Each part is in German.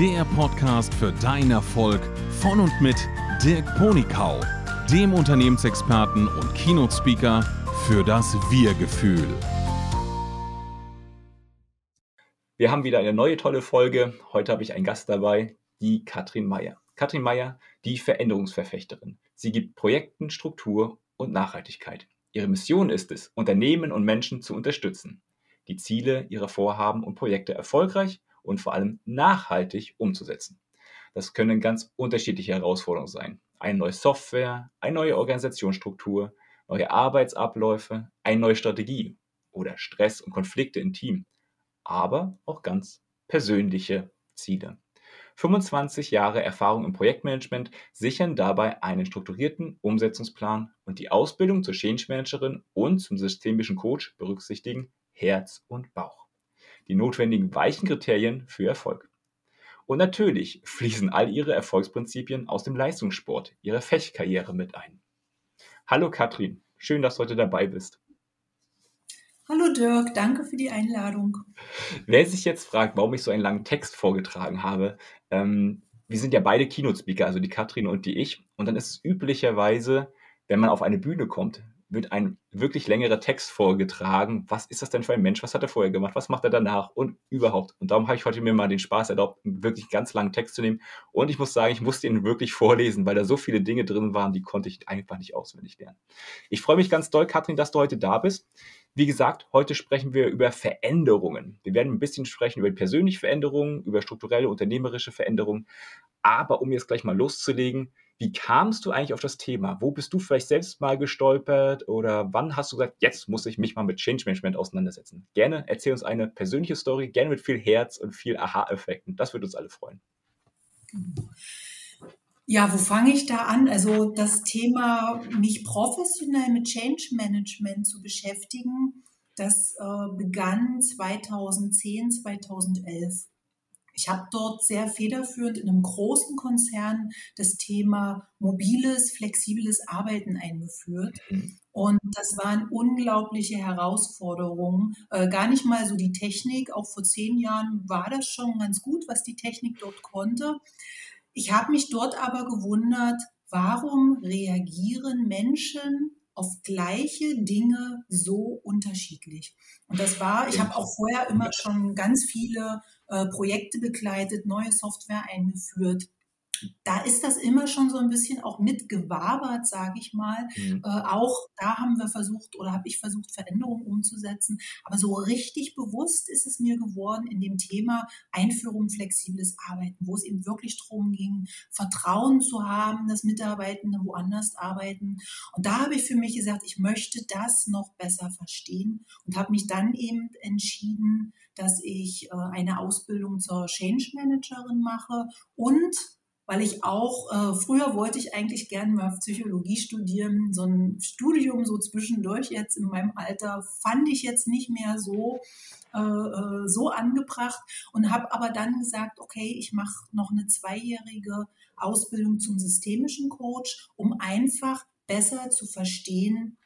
der Podcast für deinen Erfolg von und mit Dirk Ponikau, dem Unternehmensexperten und Keynote-Speaker für das Wir-Gefühl. Wir haben wieder eine neue tolle Folge. Heute habe ich einen Gast dabei, die Katrin Meyer. Katrin Meyer, die Veränderungsverfechterin. Sie gibt Projekten Struktur und Nachhaltigkeit. Ihre Mission ist es, Unternehmen und Menschen zu unterstützen, die Ziele ihrer Vorhaben und Projekte erfolgreich und vor allem nachhaltig umzusetzen. Das können ganz unterschiedliche Herausforderungen sein. Eine neue Software, eine neue Organisationsstruktur, neue Arbeitsabläufe, eine neue Strategie oder Stress und Konflikte im Team, aber auch ganz persönliche Ziele. 25 Jahre Erfahrung im Projektmanagement sichern dabei einen strukturierten Umsetzungsplan und die Ausbildung zur Change Managerin und zum systemischen Coach berücksichtigen Herz und Bauch. Die notwendigen weichen Kriterien für Erfolg. Und natürlich fließen all ihre Erfolgsprinzipien aus dem Leistungssport, ihrer Fechtkarriere mit ein. Hallo Katrin, schön, dass du heute dabei bist. Hallo Dirk, danke für die Einladung. Wer sich jetzt fragt, warum ich so einen langen Text vorgetragen habe, ähm, wir sind ja beide Keynote-Speaker, also die Katrin und die ich. Und dann ist es üblicherweise, wenn man auf eine Bühne kommt, wird ein wirklich längerer Text vorgetragen. Was ist das denn für ein Mensch? Was hat er vorher gemacht? Was macht er danach? Und überhaupt. Und darum habe ich heute mir mal den Spaß erlaubt, einen wirklich ganz langen Text zu nehmen. Und ich muss sagen, ich musste ihn wirklich vorlesen, weil da so viele Dinge drin waren, die konnte ich einfach nicht auswendig lernen. Ich freue mich ganz doll, Katrin, dass du heute da bist. Wie gesagt, heute sprechen wir über Veränderungen. Wir werden ein bisschen sprechen über persönliche Veränderungen, über strukturelle, unternehmerische Veränderungen. Aber um jetzt gleich mal loszulegen, wie kamst du eigentlich auf das Thema? Wo bist du vielleicht selbst mal gestolpert oder wann hast du gesagt, jetzt muss ich mich mal mit Change Management auseinandersetzen? Gerne erzähl uns eine persönliche Story, gerne mit viel Herz und viel Aha-Effekten. Das würde uns alle freuen. Ja, wo fange ich da an? Also das Thema, mich professionell mit Change Management zu beschäftigen, das äh, begann 2010, 2011. Ich habe dort sehr federführend in einem großen Konzern das Thema mobiles, flexibles Arbeiten eingeführt. Mhm. Und das waren unglaubliche Herausforderungen. Äh, gar nicht mal so die Technik. Auch vor zehn Jahren war das schon ganz gut, was die Technik dort konnte. Ich habe mich dort aber gewundert, warum reagieren Menschen auf gleiche Dinge so unterschiedlich. Und das war, ich habe auch vorher immer schon ganz viele Projekte begleitet, neue Software eingeführt da ist das immer schon so ein bisschen auch mitgewabert, sage ich mal. Mhm. Äh, auch da haben wir versucht oder habe ich versucht, Veränderungen umzusetzen. Aber so richtig bewusst ist es mir geworden in dem Thema Einführung flexibles Arbeiten, wo es eben wirklich darum ging, Vertrauen zu haben, dass Mitarbeitende woanders arbeiten. Und da habe ich für mich gesagt, ich möchte das noch besser verstehen und habe mich dann eben entschieden, dass ich äh, eine Ausbildung zur Change Managerin mache und weil ich auch, äh, früher wollte ich eigentlich gerne mal Psychologie studieren. So ein Studium so zwischendurch jetzt in meinem Alter fand ich jetzt nicht mehr so, äh, äh so angebracht und habe aber dann gesagt, okay, ich mache noch eine zweijährige Ausbildung zum systemischen Coach, um einfach besser zu verstehen,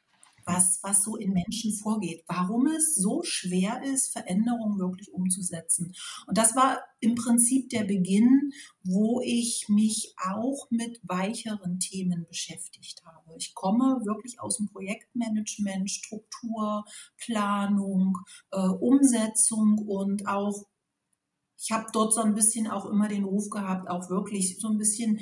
was, was so in Menschen vorgeht, warum es so schwer ist, Veränderungen wirklich umzusetzen. Und das war im Prinzip der Beginn, wo ich mich auch mit weicheren Themen beschäftigt habe. Ich komme wirklich aus dem Projektmanagement, Struktur, Planung, äh, Umsetzung und auch ich habe dort so ein bisschen auch immer den Ruf gehabt, auch wirklich so ein bisschen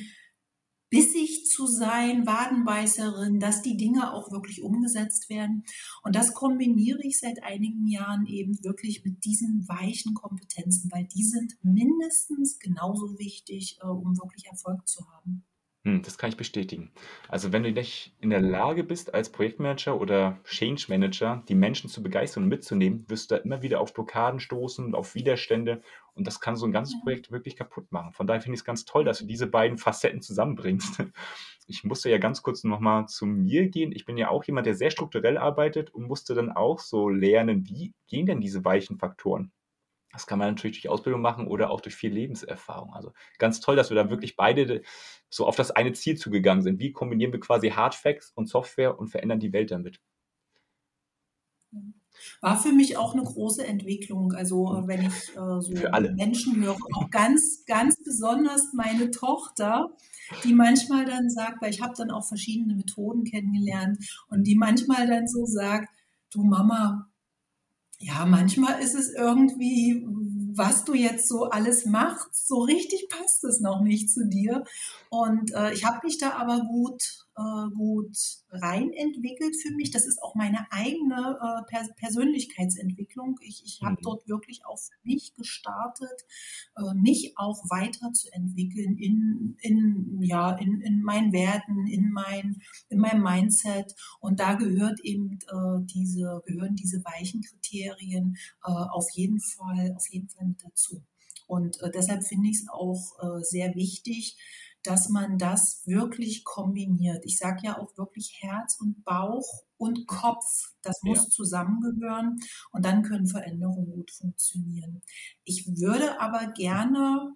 bissig zu sein, Wadenbeißerin, dass die Dinge auch wirklich umgesetzt werden. Und das kombiniere ich seit einigen Jahren eben wirklich mit diesen weichen Kompetenzen, weil die sind mindestens genauso wichtig, äh, um wirklich Erfolg zu haben. Hm, das kann ich bestätigen. Also wenn du nicht in der Lage bist, als Projektmanager oder Change Manager die Menschen zu begeistern und mitzunehmen, wirst du da immer wieder auf Blockaden stoßen und auf Widerstände und das kann so ein ganzes Projekt wirklich kaputt machen. Von daher finde ich es ganz toll, dass du diese beiden Facetten zusammenbringst. Ich musste ja ganz kurz nochmal zu mir gehen. Ich bin ja auch jemand, der sehr strukturell arbeitet und musste dann auch so lernen, wie gehen denn diese weichen Faktoren? Das kann man natürlich durch Ausbildung machen oder auch durch viel Lebenserfahrung. Also ganz toll, dass wir da wirklich beide so auf das eine Ziel zugegangen sind. Wie kombinieren wir quasi Hard Facts und Software und verändern die Welt damit? War für mich auch eine große Entwicklung. Also äh, wenn ich äh, so Menschen höre, auch ganz, ganz besonders meine Tochter, die manchmal dann sagt, weil ich habe dann auch verschiedene Methoden kennengelernt und die manchmal dann so sagt, du Mama, ja, manchmal ist es irgendwie, was du jetzt so alles machst, so richtig passt es noch nicht zu dir. Und äh, ich habe mich da aber gut äh, gut rein entwickelt für mich. Das ist auch meine eigene äh, Pers Persönlichkeitsentwicklung. Ich, ich habe mhm. dort wirklich auch für mich gestartet, äh, mich auch weiterzuentwickeln in, in, ja, in, in meinen Werten, in, mein, in meinem Mindset. Und da gehört eben äh, diese, gehören diese weichen Kriterien äh, auf jeden Fall, auf jeden Fall mit dazu. Und äh, deshalb finde ich es auch äh, sehr wichtig, dass man das wirklich kombiniert. Ich sage ja auch wirklich Herz und Bauch und Kopf, das muss ja. zusammengehören und dann können Veränderungen gut funktionieren. Ich würde aber gerne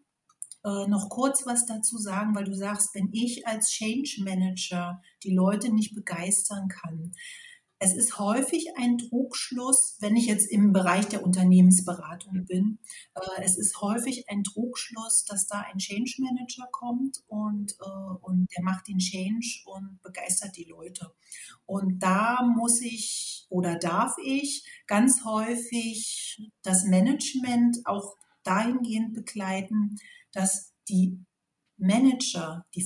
äh, noch kurz was dazu sagen, weil du sagst, wenn ich als Change Manager die Leute nicht begeistern kann, es ist häufig ein Trugschluss, wenn ich jetzt im Bereich der Unternehmensberatung bin, äh, es ist häufig ein Trugschluss, dass da ein Change Manager kommt und, äh, und der macht den Change und begeistert die Leute. Und da muss ich oder darf ich ganz häufig das Management auch dahingehend begleiten, dass die Manager, die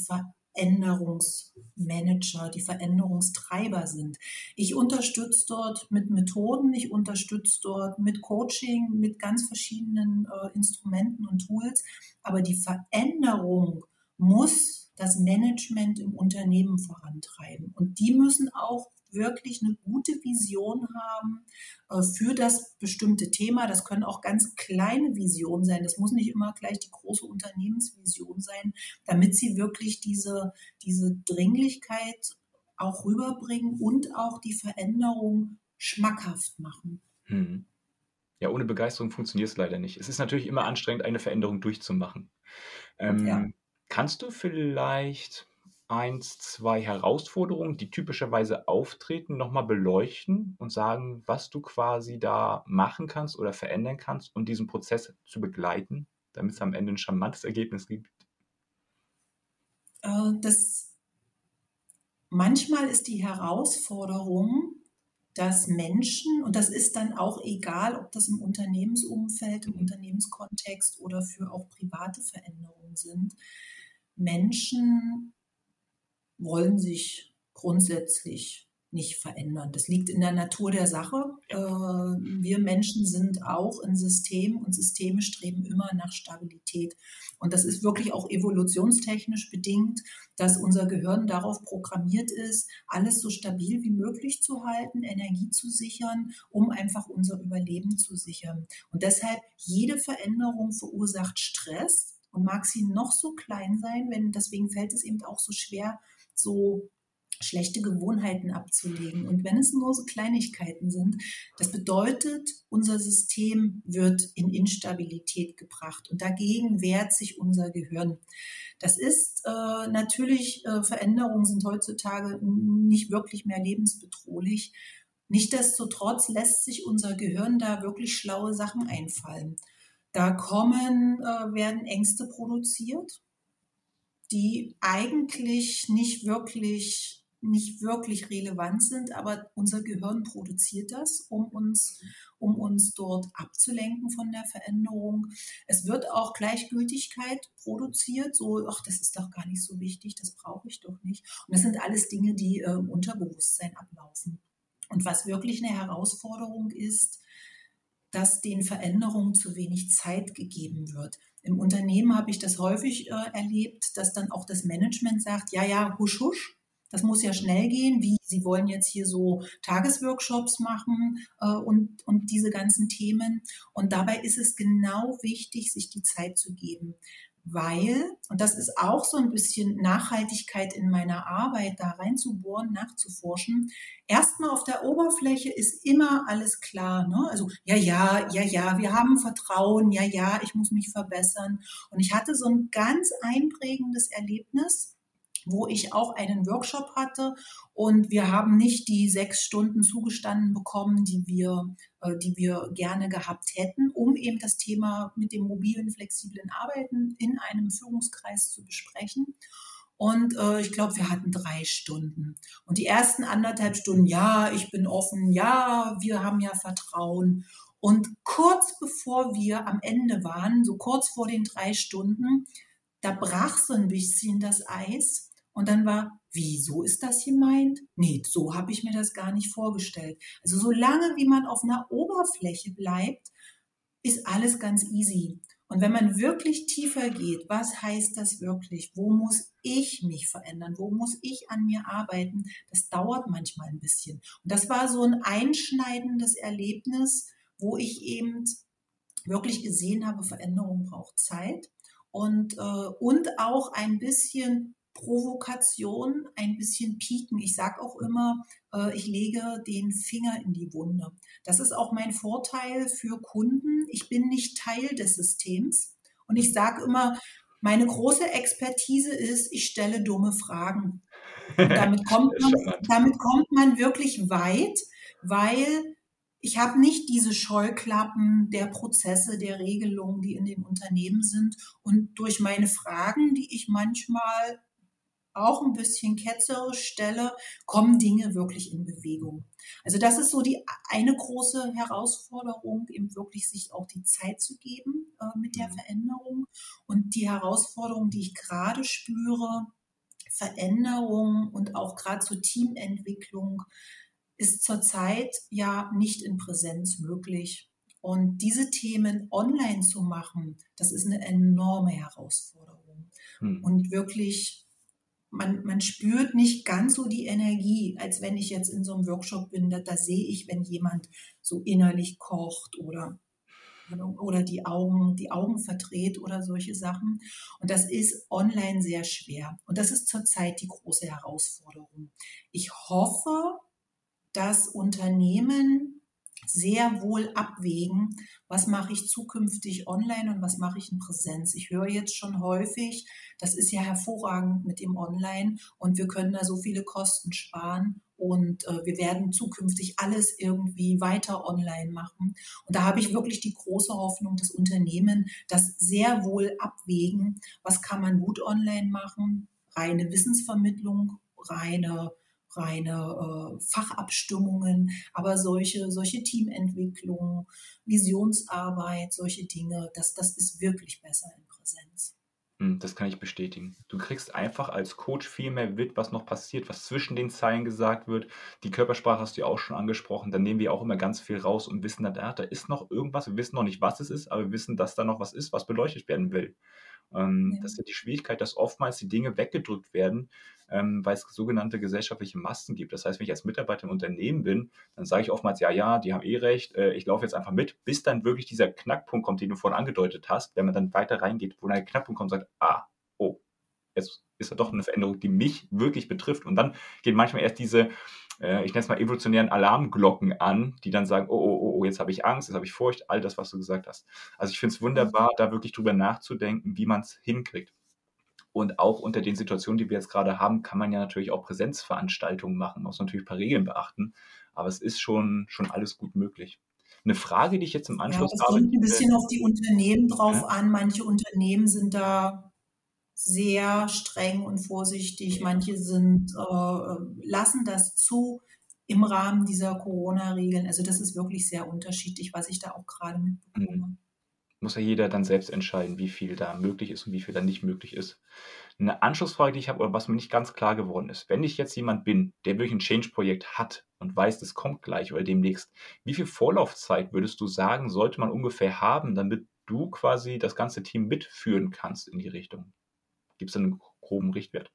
Veränderungsmanager, die Veränderungstreiber sind. Ich unterstütze dort mit Methoden, ich unterstütze dort mit Coaching, mit ganz verschiedenen äh, Instrumenten und Tools, aber die Veränderung muss das Management im Unternehmen vorantreiben. Und die müssen auch wirklich eine gute Vision haben äh, für das bestimmte Thema. Das können auch ganz kleine Visionen sein. Das muss nicht immer gleich die große Unternehmensvision sein, damit sie wirklich diese, diese Dringlichkeit auch rüberbringen und auch die Veränderung schmackhaft machen. Hm. Ja, ohne Begeisterung funktioniert es leider nicht. Es ist natürlich immer anstrengend, eine Veränderung durchzumachen. Ähm, ja. Kannst du vielleicht eins, zwei Herausforderungen, die typischerweise auftreten, nochmal beleuchten und sagen, was du quasi da machen kannst oder verändern kannst, um diesen Prozess zu begleiten, damit es am Ende ein charmantes Ergebnis gibt? Äh, das, manchmal ist die Herausforderung, dass Menschen, und das ist dann auch egal, ob das im Unternehmensumfeld, im Unternehmenskontext oder für auch private Veränderungen sind, Menschen wollen sich grundsätzlich nicht verändern. Das liegt in der Natur der Sache. Äh, wir Menschen sind auch ein System und Systeme streben immer nach Stabilität. Und das ist wirklich auch evolutionstechnisch bedingt, dass unser Gehirn darauf programmiert ist, alles so stabil wie möglich zu halten, Energie zu sichern, um einfach unser Überleben zu sichern. Und deshalb jede Veränderung verursacht Stress und mag sie noch so klein sein, wenn deswegen fällt es eben auch so schwer, so schlechte Gewohnheiten abzulegen. Und wenn es nur so Kleinigkeiten sind, das bedeutet, unser System wird in Instabilität gebracht und dagegen wehrt sich unser Gehirn. Das ist äh, natürlich, äh, Veränderungen sind heutzutage nicht wirklich mehr lebensbedrohlich. Nichtsdestotrotz lässt sich unser Gehirn da wirklich schlaue Sachen einfallen. Da kommen, äh, werden Ängste produziert die eigentlich nicht wirklich nicht wirklich relevant sind, aber unser Gehirn produziert das, um uns, um uns dort abzulenken von der Veränderung. Es wird auch Gleichgültigkeit produziert, so, ach, das ist doch gar nicht so wichtig, das brauche ich doch nicht. Und das sind alles Dinge, die äh, im Unterbewusstsein ablaufen. Und was wirklich eine Herausforderung ist, dass den Veränderungen zu wenig Zeit gegeben wird. Im Unternehmen habe ich das häufig äh, erlebt, dass dann auch das Management sagt, ja, ja, husch, husch, das muss ja schnell gehen, wie Sie wollen jetzt hier so Tagesworkshops machen äh, und, und diese ganzen Themen. Und dabei ist es genau wichtig, sich die Zeit zu geben weil, und das ist auch so ein bisschen Nachhaltigkeit in meiner Arbeit, da reinzubohren, nachzuforschen, erstmal auf der Oberfläche ist immer alles klar. Ne? Also, ja, ja, ja, ja, wir haben Vertrauen, ja, ja, ich muss mich verbessern. Und ich hatte so ein ganz einprägendes Erlebnis wo ich auch einen Workshop hatte und wir haben nicht die sechs Stunden zugestanden bekommen, die wir, die wir gerne gehabt hätten, um eben das Thema mit dem mobilen, flexiblen Arbeiten in einem Führungskreis zu besprechen. Und äh, ich glaube, wir hatten drei Stunden. Und die ersten anderthalb Stunden, ja, ich bin offen, ja, wir haben ja Vertrauen. Und kurz bevor wir am Ende waren, so kurz vor den drei Stunden, da brach so ein bisschen das Eis. Und dann war, wieso ist das gemeint? Nee, so habe ich mir das gar nicht vorgestellt. Also solange wie man auf einer Oberfläche bleibt, ist alles ganz easy. Und wenn man wirklich tiefer geht, was heißt das wirklich? Wo muss ich mich verändern? Wo muss ich an mir arbeiten? Das dauert manchmal ein bisschen. Und das war so ein einschneidendes Erlebnis, wo ich eben wirklich gesehen habe, Veränderung braucht Zeit und, äh, und auch ein bisschen Provokation, ein bisschen Pieken. Ich sage auch immer, äh, ich lege den Finger in die Wunde. Das ist auch mein Vorteil für Kunden. Ich bin nicht Teil des Systems. Und ich sage immer, meine große Expertise ist, ich stelle dumme Fragen. Und damit kommt man, damit kommt man wirklich weit, weil ich habe nicht diese Scheuklappen der Prozesse, der Regelungen, die in den Unternehmen sind. Und durch meine Fragen, die ich manchmal auch ein bisschen ketzerisch stelle, kommen Dinge wirklich in Bewegung. Also das ist so die eine große Herausforderung, eben wirklich sich auch die Zeit zu geben äh, mit der mhm. Veränderung. Und die Herausforderung, die ich gerade spüre, Veränderung und auch gerade zur Teamentwicklung, ist zurzeit ja nicht in Präsenz möglich. Und diese Themen online zu machen, das ist eine enorme Herausforderung. Hm. Und wirklich man, man spürt nicht ganz so die Energie, als wenn ich jetzt in so einem Workshop bin. Da, da sehe ich, wenn jemand so innerlich kocht oder oder die Augen, die Augen verdreht oder solche Sachen. Und das ist online sehr schwer. Und das ist zurzeit die große Herausforderung. Ich hoffe, dass Unternehmen sehr wohl abwägen, was mache ich zukünftig online und was mache ich in Präsenz. Ich höre jetzt schon häufig, das ist ja hervorragend mit dem Online und wir können da so viele Kosten sparen und äh, wir werden zukünftig alles irgendwie weiter online machen. Und da habe ich wirklich die große Hoffnung, dass Unternehmen das sehr wohl abwägen, was kann man gut online machen, reine Wissensvermittlung, reine reine äh, Fachabstimmungen, aber solche, solche Teamentwicklung, Visionsarbeit, solche Dinge, das, das ist wirklich besser in Präsenz. Hm, das kann ich bestätigen. Du kriegst einfach als Coach viel mehr mit, was noch passiert, was zwischen den Zeilen gesagt wird. Die Körpersprache hast du ja auch schon angesprochen. Da nehmen wir auch immer ganz viel raus und wissen, da, da ist noch irgendwas. Wir wissen noch nicht, was es ist, aber wir wissen, dass da noch was ist, was beleuchtet werden will. Ähm, ja. Das ist ja die Schwierigkeit, dass oftmals die Dinge weggedrückt werden, ähm, weil es sogenannte gesellschaftliche Masten gibt. Das heißt, wenn ich als Mitarbeiter im Unternehmen bin, dann sage ich oftmals, ja, ja, die haben eh recht, äh, ich laufe jetzt einfach mit, bis dann wirklich dieser Knackpunkt kommt, den du vorhin angedeutet hast, wenn man dann weiter reingeht, wo dann der Knackpunkt kommt und sagt, ah, oh, jetzt ist da doch eine Veränderung, die mich wirklich betrifft. Und dann geht manchmal erst diese äh, ich nenne es mal evolutionären Alarmglocken an, die dann sagen, oh, oh, oh, oh jetzt habe ich Angst, jetzt habe ich Furcht, all das, was du gesagt hast. Also ich finde es wunderbar, da wirklich drüber nachzudenken, wie man es hinkriegt. Und auch unter den Situationen, die wir jetzt gerade haben, kann man ja natürlich auch Präsenzveranstaltungen machen, muss natürlich ein paar Regeln beachten, aber es ist schon, schon alles gut möglich. Eine Frage, die ich jetzt im Anschluss ja, es kommt ein bisschen auf die Unternehmen drauf ja. an. Manche Unternehmen sind da sehr streng und vorsichtig. Manche sind, äh, lassen das zu im Rahmen dieser Corona-Regeln. Also das ist wirklich sehr unterschiedlich, was ich da auch gerade mitbekomme. Mhm. Muss ja jeder dann selbst entscheiden, wie viel da möglich ist und wie viel da nicht möglich ist. Eine Anschlussfrage, die ich habe, oder was mir nicht ganz klar geworden ist, wenn ich jetzt jemand bin, der wirklich ein Change-Projekt hat und weiß, das kommt gleich oder demnächst, wie viel Vorlaufzeit würdest du sagen, sollte man ungefähr haben, damit du quasi das ganze Team mitführen kannst in die Richtung? Gibt es einen groben Richtwert?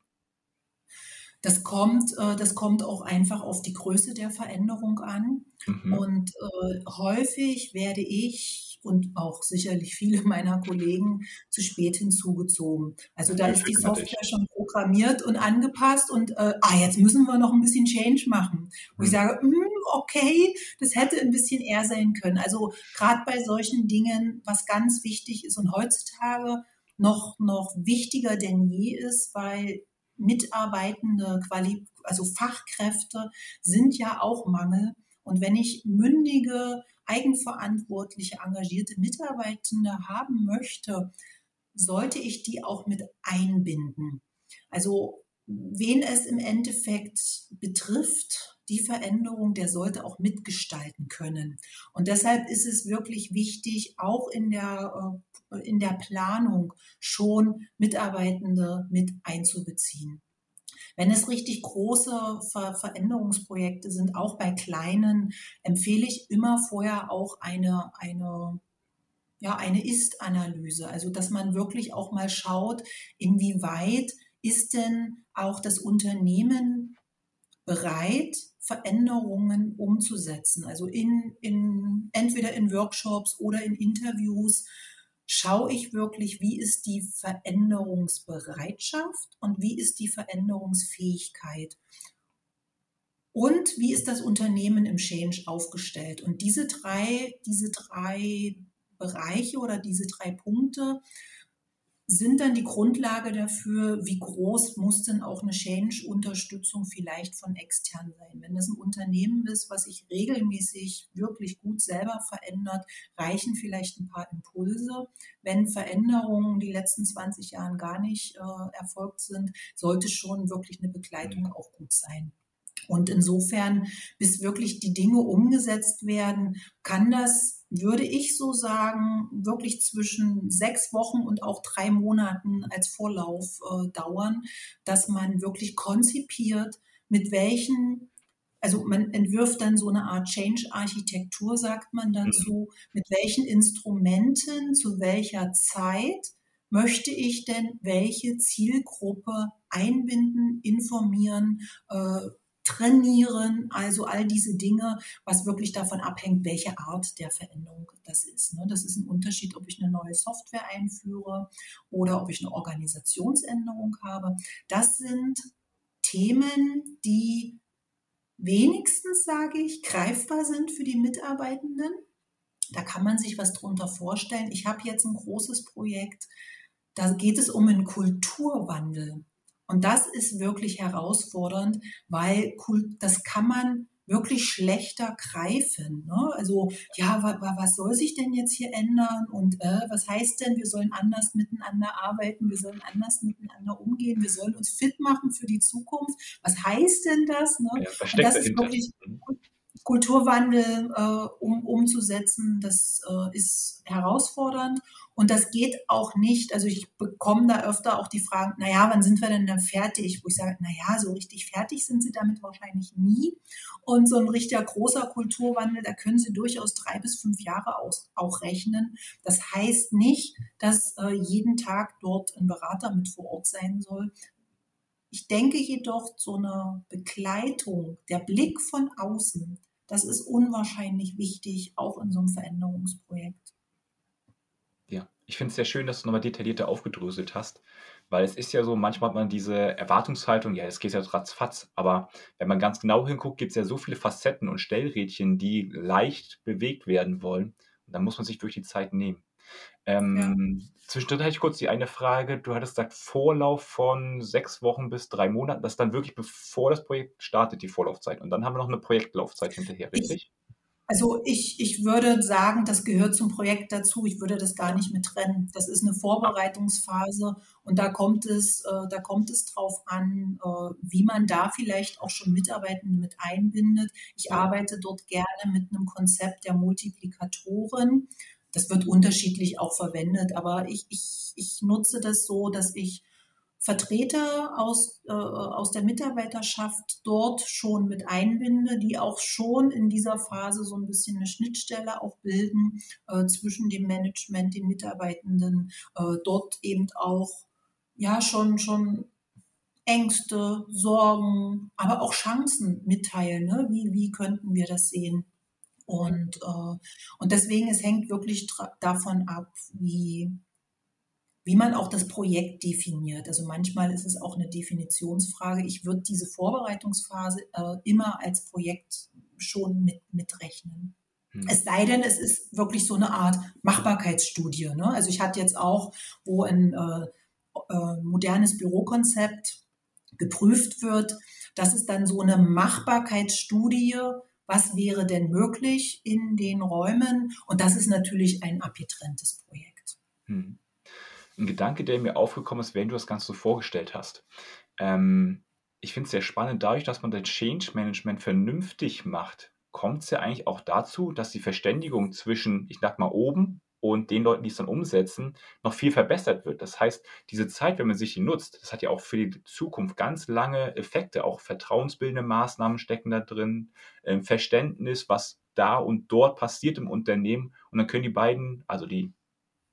Das kommt, äh, das kommt auch einfach auf die Größe der Veränderung an. Mhm. Und äh, häufig werde ich und auch sicherlich viele meiner Kollegen zu spät hinzugezogen. Also da ist die Software schon programmiert und angepasst und äh, ah, jetzt müssen wir noch ein bisschen Change machen. Wo mhm. ich sage, hm, okay, das hätte ein bisschen eher sein können. Also gerade bei solchen Dingen, was ganz wichtig ist und heutzutage noch, noch wichtiger denn je ist, weil Mitarbeitende, Quali also Fachkräfte sind ja auch Mangel. Und wenn ich mündige, eigenverantwortliche, engagierte Mitarbeitende haben möchte, sollte ich die auch mit einbinden. Also wen es im Endeffekt betrifft, die Veränderung, der sollte auch mitgestalten können. Und deshalb ist es wirklich wichtig, auch in der, äh, in der Planung schon Mitarbeitende mit einzubeziehen. Wenn es richtig große Ver Veränderungsprojekte sind, auch bei kleinen, empfehle ich immer vorher auch eine, eine ja, eine Ist-Analyse. Also, dass man wirklich auch mal schaut, inwieweit ist denn auch das Unternehmen bereit, Veränderungen umzusetzen. Also in, in, entweder in Workshops oder in Interviews schaue ich wirklich, wie ist die Veränderungsbereitschaft und wie ist die Veränderungsfähigkeit. Und wie ist das Unternehmen im Change aufgestellt? Und diese drei, diese drei Bereiche oder diese drei Punkte sind dann die Grundlage dafür, wie groß muss denn auch eine Change-Unterstützung vielleicht von extern sein. Wenn es ein Unternehmen ist, was sich regelmäßig wirklich gut selber verändert, reichen vielleicht ein paar Impulse. Wenn Veränderungen die letzten 20 Jahren gar nicht äh, erfolgt sind, sollte schon wirklich eine Begleitung mhm. auch gut sein. Und insofern, bis wirklich die Dinge umgesetzt werden, kann das, würde ich so sagen, wirklich zwischen sechs Wochen und auch drei Monaten als Vorlauf äh, dauern, dass man wirklich konzipiert, mit welchen also man entwirft dann so eine Art Change-Architektur, sagt man dazu, mhm. mit welchen Instrumenten, zu welcher Zeit möchte ich denn welche Zielgruppe einbinden, informieren, äh, trainieren, also all diese Dinge, was wirklich davon abhängt, welche Art der Veränderung das ist. Ne? Das ist ein Unterschied, ob ich eine neue Software einführe oder ob ich eine Organisationsänderung habe. Das sind Themen, die wenigstens, sage ich, greifbar sind für die Mitarbeitenden. Da kann man sich was drunter vorstellen. Ich habe jetzt ein großes Projekt, da geht es um einen Kulturwandel. Und das ist wirklich herausfordernd, weil das kann man wirklich schlechter greifen. Ne? Also ja, wa, wa, was soll sich denn jetzt hier ändern und äh, was heißt denn, wir sollen anders miteinander arbeiten, wir sollen anders miteinander umgehen, wir sollen uns fit machen für die Zukunft. Was heißt denn das? Ne? Ja, und das ist wirklich mhm. Kulturwandel äh, um, umzusetzen, das äh, ist herausfordernd. Und das geht auch nicht, also ich bekomme da öfter auch die Fragen, naja, wann sind wir denn dann fertig? Wo ich sage, naja, so richtig fertig sind sie damit wahrscheinlich nie. Und so ein richtiger großer Kulturwandel, da können sie durchaus drei bis fünf Jahre aus, auch rechnen. Das heißt nicht, dass äh, jeden Tag dort ein Berater mit vor Ort sein soll. Ich denke jedoch, so eine Begleitung, der Blick von außen, das ist unwahrscheinlich wichtig, auch in so einem Veränderungsprojekt. Ich finde es sehr schön, dass du nochmal detaillierter aufgedröselt hast, weil es ist ja so, manchmal hat man diese Erwartungshaltung, ja, es geht ja ratzfatz, aber wenn man ganz genau hinguckt, gibt es ja so viele Facetten und Stellrädchen, die leicht bewegt werden wollen. Und dann muss man sich durch die Zeit nehmen. Ähm, ja. Zwischendrin hatte ich kurz die eine Frage. Du hattest gesagt, Vorlauf von sechs Wochen bis drei Monaten. Das ist dann wirklich bevor das Projekt startet, die Vorlaufzeit. Und dann haben wir noch eine Projektlaufzeit hinterher, richtig? Ich, also ich, ich würde sagen, das gehört zum Projekt dazu. Ich würde das gar nicht mit trennen. Das ist eine Vorbereitungsphase und da kommt es, äh, da kommt es drauf an, äh, wie man da vielleicht auch schon Mitarbeitende mit einbindet. Ich arbeite dort gerne mit einem Konzept der Multiplikatoren. Das wird unterschiedlich auch verwendet, aber ich, ich, ich nutze das so, dass ich Vertreter aus, äh, aus der Mitarbeiterschaft dort schon mit einbinde, die auch schon in dieser Phase so ein bisschen eine Schnittstelle auch bilden äh, zwischen dem Management, den Mitarbeitenden, äh, dort eben auch ja schon schon Ängste, Sorgen, aber auch Chancen mitteilen. Ne? Wie, wie könnten wir das sehen? Und, äh, und deswegen, es hängt wirklich davon ab, wie, wie man auch das Projekt definiert. Also manchmal ist es auch eine Definitionsfrage. Ich würde diese Vorbereitungsphase äh, immer als Projekt schon mit, mitrechnen. Hm. Es sei denn, es ist wirklich so eine Art Machbarkeitsstudie. Ne? Also ich hatte jetzt auch, wo ein äh, äh, modernes Bürokonzept geprüft wird. Das ist dann so eine Machbarkeitsstudie, was wäre denn möglich in den Räumen. Und das ist natürlich ein abgetrenntes Projekt. Hm. Ein Gedanke, der mir aufgekommen ist, während du das Ganze so vorgestellt hast. Ähm, ich finde es sehr spannend, dadurch, dass man das Change Management vernünftig macht, kommt es ja eigentlich auch dazu, dass die Verständigung zwischen, ich sag mal, oben und den Leuten, die es dann umsetzen, noch viel verbessert wird. Das heißt, diese Zeit, wenn man sich die nutzt, das hat ja auch für die Zukunft ganz lange Effekte. Auch vertrauensbildende Maßnahmen stecken da drin, ähm, Verständnis, was da und dort passiert im Unternehmen. Und dann können die beiden, also die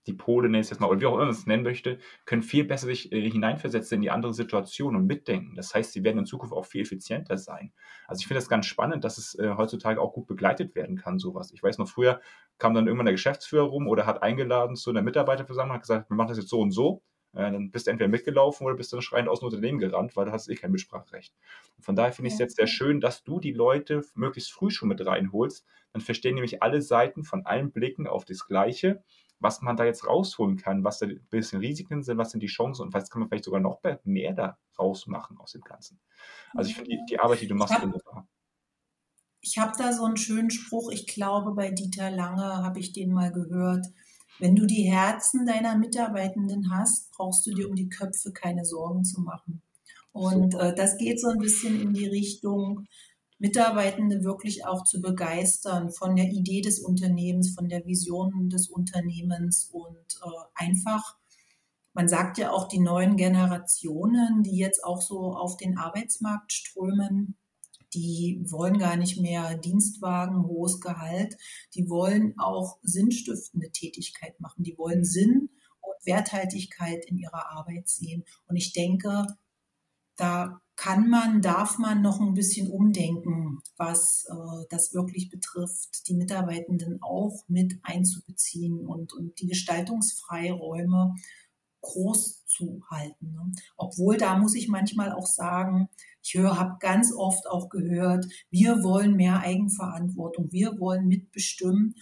die Pole, nenne ich es jetzt mal, oder wie auch immer man es nennen möchte, können viel besser sich äh, hineinversetzen in die andere Situation und mitdenken. Das heißt, sie werden in Zukunft auch viel effizienter sein. Also ich finde das ganz spannend, dass es äh, heutzutage auch gut begleitet werden kann, sowas. Ich weiß noch, früher kam dann irgendwann der Geschäftsführer rum oder hat eingeladen zu einer Mitarbeiterversammlung, hat gesagt, wir machen das jetzt so und so. Äh, dann bist du entweder mitgelaufen oder bist dann schreiend aus dem Unternehmen gerannt, weil du hast eh kein Mitspracherecht. Und von daher finde ich es jetzt sehr schön, dass du die Leute möglichst früh schon mit reinholst. Dann verstehen nämlich alle Seiten von allen Blicken auf das Gleiche was man da jetzt rausholen kann, was da ein bisschen Risiken sind, was sind die Chancen und was kann man vielleicht sogar noch mehr da rausmachen aus dem Ganzen. Also ich finde die, die, Arbeit, die du machst, wunderbar. Ich habe da so einen schönen Spruch, ich glaube, bei Dieter Lange habe ich den mal gehört. Wenn du die Herzen deiner Mitarbeitenden hast, brauchst du dir um die Köpfe keine Sorgen zu machen. Und äh, das geht so ein bisschen in die Richtung, Mitarbeitende wirklich auch zu begeistern von der Idee des Unternehmens, von der Vision des Unternehmens und äh, einfach, man sagt ja auch die neuen Generationen, die jetzt auch so auf den Arbeitsmarkt strömen, die wollen gar nicht mehr Dienstwagen, hohes Gehalt, die wollen auch sinnstiftende Tätigkeit machen, die wollen Sinn und Werthaltigkeit in ihrer Arbeit sehen. Und ich denke, da kann man, darf man noch ein bisschen umdenken, was äh, das wirklich betrifft, die Mitarbeitenden auch mit einzubeziehen und, und die Gestaltungsfreiräume groß zu halten. Ne? Obwohl da muss ich manchmal auch sagen, ich habe ganz oft auch gehört, wir wollen mehr Eigenverantwortung, wir wollen mitbestimmen.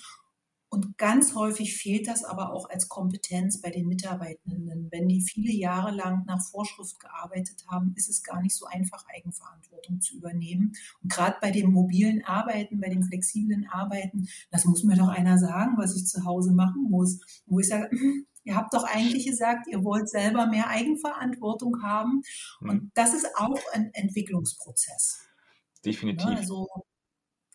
Und ganz häufig fehlt das aber auch als Kompetenz bei den Mitarbeitenden. Wenn die viele Jahre lang nach Vorschrift gearbeitet haben, ist es gar nicht so einfach, Eigenverantwortung zu übernehmen. Und gerade bei dem mobilen Arbeiten, bei dem flexiblen Arbeiten, das muss mir doch einer sagen, was ich zu Hause machen muss. Wo ich sage, hm, Ihr habt doch eigentlich gesagt, ihr wollt selber mehr Eigenverantwortung haben. Und hm. das ist auch ein Entwicklungsprozess. Definitiv. Ja, also,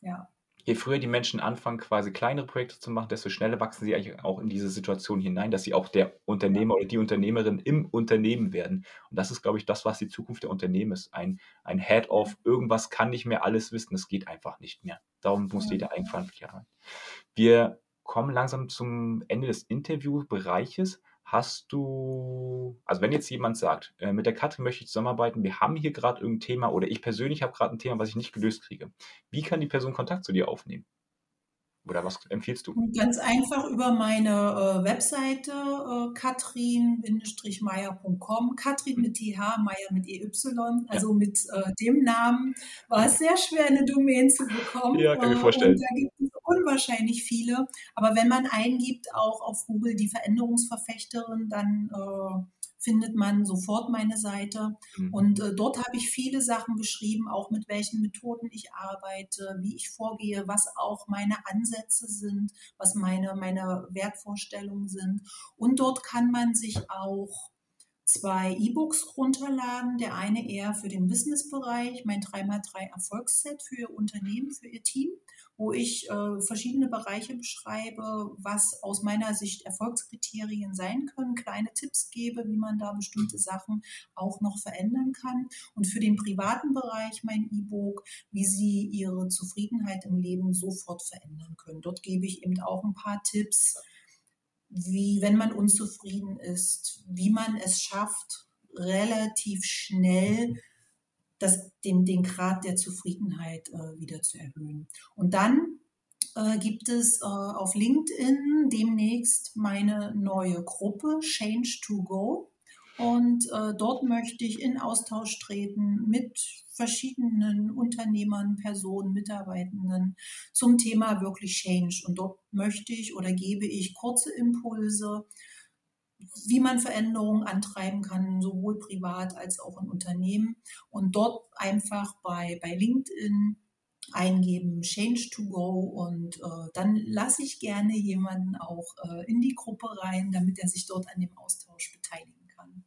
ja je früher die Menschen anfangen, quasi kleinere Projekte zu machen, desto schneller wachsen sie eigentlich auch in diese Situation hinein, dass sie auch der Unternehmer oder die Unternehmerin im Unternehmen werden. Und das ist, glaube ich, das, was die Zukunft der Unternehmen ist. Ein, ein Head-of, irgendwas kann nicht mehr alles wissen, das geht einfach nicht mehr. Darum muss jeder eigenverantwortlich haben. Wir kommen langsam zum Ende des Interviewbereiches. Hast du, also wenn jetzt jemand sagt, äh, mit der Katrin möchte ich zusammenarbeiten, wir haben hier gerade irgendein Thema oder ich persönlich habe gerade ein Thema, was ich nicht gelöst kriege, wie kann die Person Kontakt zu dir aufnehmen? Oder was empfiehlst du? Ganz einfach über meine äh, Webseite äh, katrin-meier.com. Katrin mit TH, Meier mit EY. Also ja. mit äh, dem Namen war es sehr schwer, eine Domain zu bekommen. Ja, kann ich mir vorstellen. Und da gibt es unwahrscheinlich viele. Aber wenn man eingibt, auch auf Google die Veränderungsverfechterin, dann äh, findet man sofort meine Seite. Mhm. Und äh, dort habe ich viele Sachen beschrieben, auch mit welchen Methoden ich arbeite, wie ich vorgehe, was auch meine Ansätze sind, was meine, meine Wertvorstellungen sind. Und dort kann man sich auch zwei E-Books runterladen. Der eine eher für den Business-Bereich, mein 3x3 Erfolgsset für Ihr Unternehmen, für Ihr Team wo ich äh, verschiedene Bereiche beschreibe, was aus meiner Sicht Erfolgskriterien sein können, kleine Tipps gebe, wie man da bestimmte Sachen auch noch verändern kann. Und für den privaten Bereich mein E-Book, wie Sie Ihre Zufriedenheit im Leben sofort verändern können. Dort gebe ich eben auch ein paar Tipps, wie, wenn man unzufrieden ist, wie man es schafft, relativ schnell das, den, den Grad der Zufriedenheit äh, wieder zu erhöhen. Und dann äh, gibt es äh, auf LinkedIn demnächst meine neue Gruppe Change to Go. Und äh, dort möchte ich in Austausch treten mit verschiedenen Unternehmern, Personen, Mitarbeitenden zum Thema wirklich Change. Und dort möchte ich oder gebe ich kurze Impulse, wie man Veränderungen antreiben kann, sowohl privat als auch in Unternehmen. Und dort einfach bei, bei LinkedIn eingeben, Change to Go und äh, dann lasse ich gerne jemanden auch äh, in die Gruppe rein, damit er sich dort an dem Austausch beteiligen kann.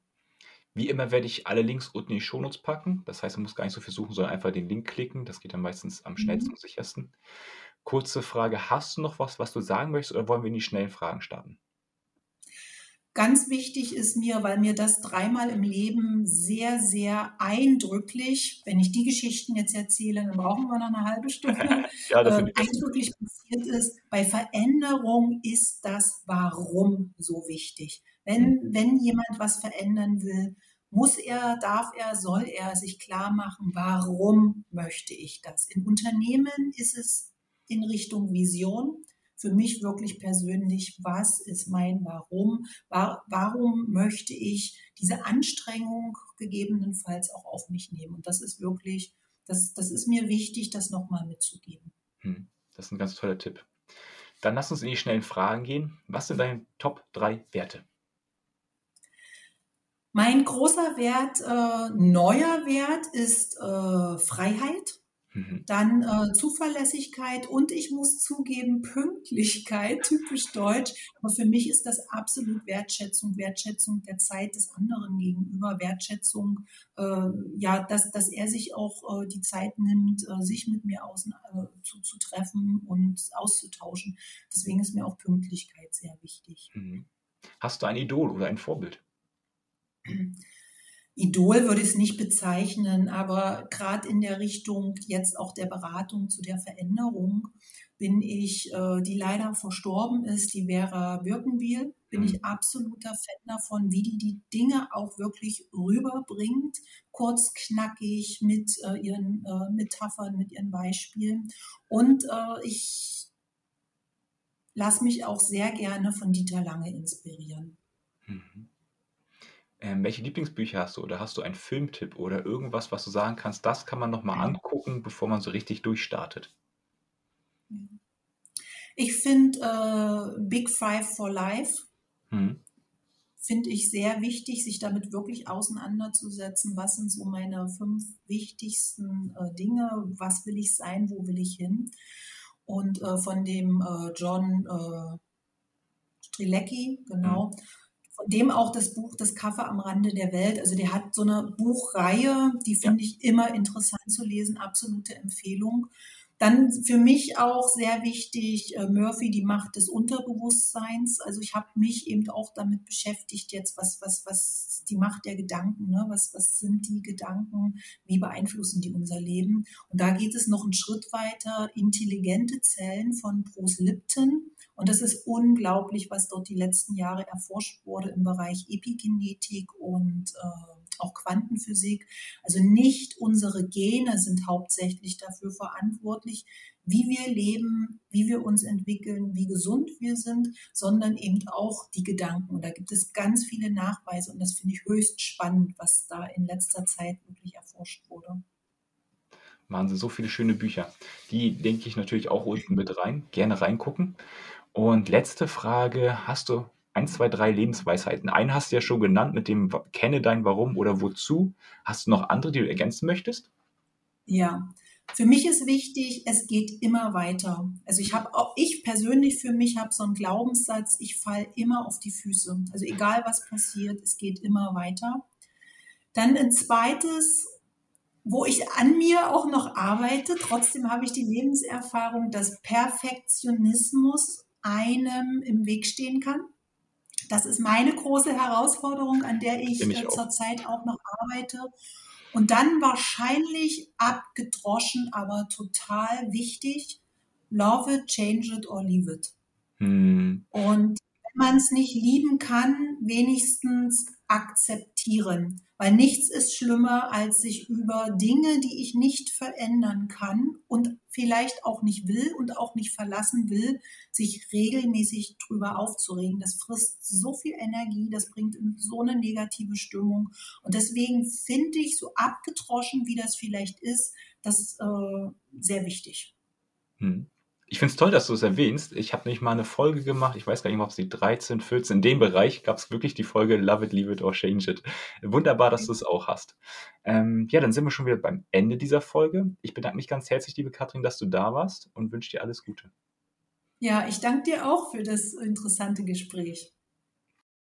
Wie immer werde ich alle Links unten in die Shownotes packen. Das heißt, man muss gar nicht so viel suchen, sondern einfach den Link klicken. Das geht dann meistens am schnellsten mhm. und sichersten. Kurze Frage, hast du noch was, was du sagen möchtest oder wollen wir in die schnellen Fragen starten? Ganz wichtig ist mir, weil mir das dreimal im Leben sehr, sehr eindrücklich, wenn ich die Geschichten jetzt erzähle, dann brauchen wir noch eine halbe Stunde, ja, äh, eindrücklich passiert ist. Bei Veränderung ist das Warum so wichtig. Wenn, mhm. wenn jemand was verändern will, muss er, darf er, soll er sich klar machen, warum möchte ich das? In Unternehmen ist es in Richtung Vision für mich wirklich persönlich, was ist mein Warum? Warum möchte ich diese Anstrengung gegebenenfalls auch auf mich nehmen? Und das ist wirklich, das, das ist mir wichtig, das nochmal mitzugeben. Hm, das ist ein ganz toller Tipp. Dann lass uns in die schnellen Fragen gehen. Was sind deine Top 3 Werte? Mein großer Wert, äh, neuer Wert ist äh, Freiheit. Mhm. Dann äh, Zuverlässigkeit und ich muss zugeben, Pünktlichkeit, typisch deutsch. Aber für mich ist das absolut Wertschätzung, Wertschätzung der Zeit des anderen gegenüber, Wertschätzung, äh, ja, dass, dass er sich auch äh, die Zeit nimmt, äh, sich mit mir außen, äh, zu, zu treffen und auszutauschen. Deswegen ist mir auch Pünktlichkeit sehr wichtig. Mhm. Hast du ein Idol oder ein Vorbild? Idol würde ich es nicht bezeichnen, aber gerade in der Richtung jetzt auch der Beratung zu der Veränderung bin ich, äh, die leider verstorben ist, die Vera Birkenbiel, bin ich mhm. absoluter Fan davon, wie die die Dinge auch wirklich rüberbringt, kurz, knackig, mit äh, ihren äh, Metaphern, mit ihren Beispielen. Und äh, ich lasse mich auch sehr gerne von Dieter Lange inspirieren. Mhm. Ähm, welche Lieblingsbücher hast du oder hast du einen Filmtipp oder irgendwas, was du sagen kannst, das kann man noch mal angucken, bevor man so richtig durchstartet? Ich finde äh, Big Five for Life hm. finde ich sehr wichtig, sich damit wirklich auseinanderzusetzen. Was sind so meine fünf wichtigsten äh, Dinge? Was will ich sein? Wo will ich hin? Und äh, von dem äh, John äh, Strilecki, genau. Hm von dem auch das Buch Das Kaffee am Rande der Welt. Also der hat so eine Buchreihe, die finde ich immer interessant zu lesen, absolute Empfehlung. Dann für mich auch sehr wichtig, äh, Murphy, die Macht des Unterbewusstseins. Also ich habe mich eben auch damit beschäftigt, jetzt was, was, was die Macht der Gedanken, ne? was, was sind die Gedanken, wie beeinflussen die unser Leben. Und da geht es noch einen Schritt weiter, intelligente Zellen von Bruce Lipton. Und das ist unglaublich, was dort die letzten Jahre erforscht wurde im Bereich Epigenetik und äh, auch Quantenphysik. Also nicht unsere Gene sind hauptsächlich dafür verantwortlich, wie wir leben, wie wir uns entwickeln, wie gesund wir sind, sondern eben auch die Gedanken. Und da gibt es ganz viele Nachweise und das finde ich höchst spannend, was da in letzter Zeit wirklich erforscht wurde. Wahnsinn, so viele schöne Bücher. Die denke ich natürlich auch unten mit rein. Gerne reingucken. Und letzte Frage: Hast du ein, zwei, drei Lebensweisheiten. Einen hast du ja schon genannt mit dem Kenne dein Warum oder Wozu. Hast du noch andere, die du ergänzen möchtest? Ja, für mich ist wichtig, es geht immer weiter. Also ich habe auch, ich persönlich für mich habe so einen Glaubenssatz, ich falle immer auf die Füße. Also egal was passiert, es geht immer weiter. Dann ein zweites, wo ich an mir auch noch arbeite, trotzdem habe ich die Lebenserfahrung, dass Perfektionismus einem im Weg stehen kann. Das ist meine große Herausforderung, an der ich äh, zurzeit auch noch arbeite. Und dann wahrscheinlich abgedroschen, aber total wichtig, love it, change it or leave it. Hm. Und wenn man es nicht lieben kann, wenigstens akzeptieren. Weil nichts ist schlimmer, als sich über Dinge, die ich nicht verändern kann und vielleicht auch nicht will und auch nicht verlassen will, sich regelmäßig drüber aufzuregen. Das frisst so viel Energie, das bringt in so eine negative Stimmung. Und deswegen finde ich, so abgetroschen, wie das vielleicht ist, das äh, sehr wichtig. Hm. Ich finde es toll, dass du es erwähnst. Ich habe nicht mal eine Folge gemacht. Ich weiß gar nicht mehr, ob es die 13, 14, in dem Bereich gab es wirklich die Folge Love It, Leave It or Change It. Wunderbar, dass du es auch hast. Ähm, ja, dann sind wir schon wieder beim Ende dieser Folge. Ich bedanke mich ganz herzlich, liebe Katrin, dass du da warst und wünsche dir alles Gute. Ja, ich danke dir auch für das interessante Gespräch.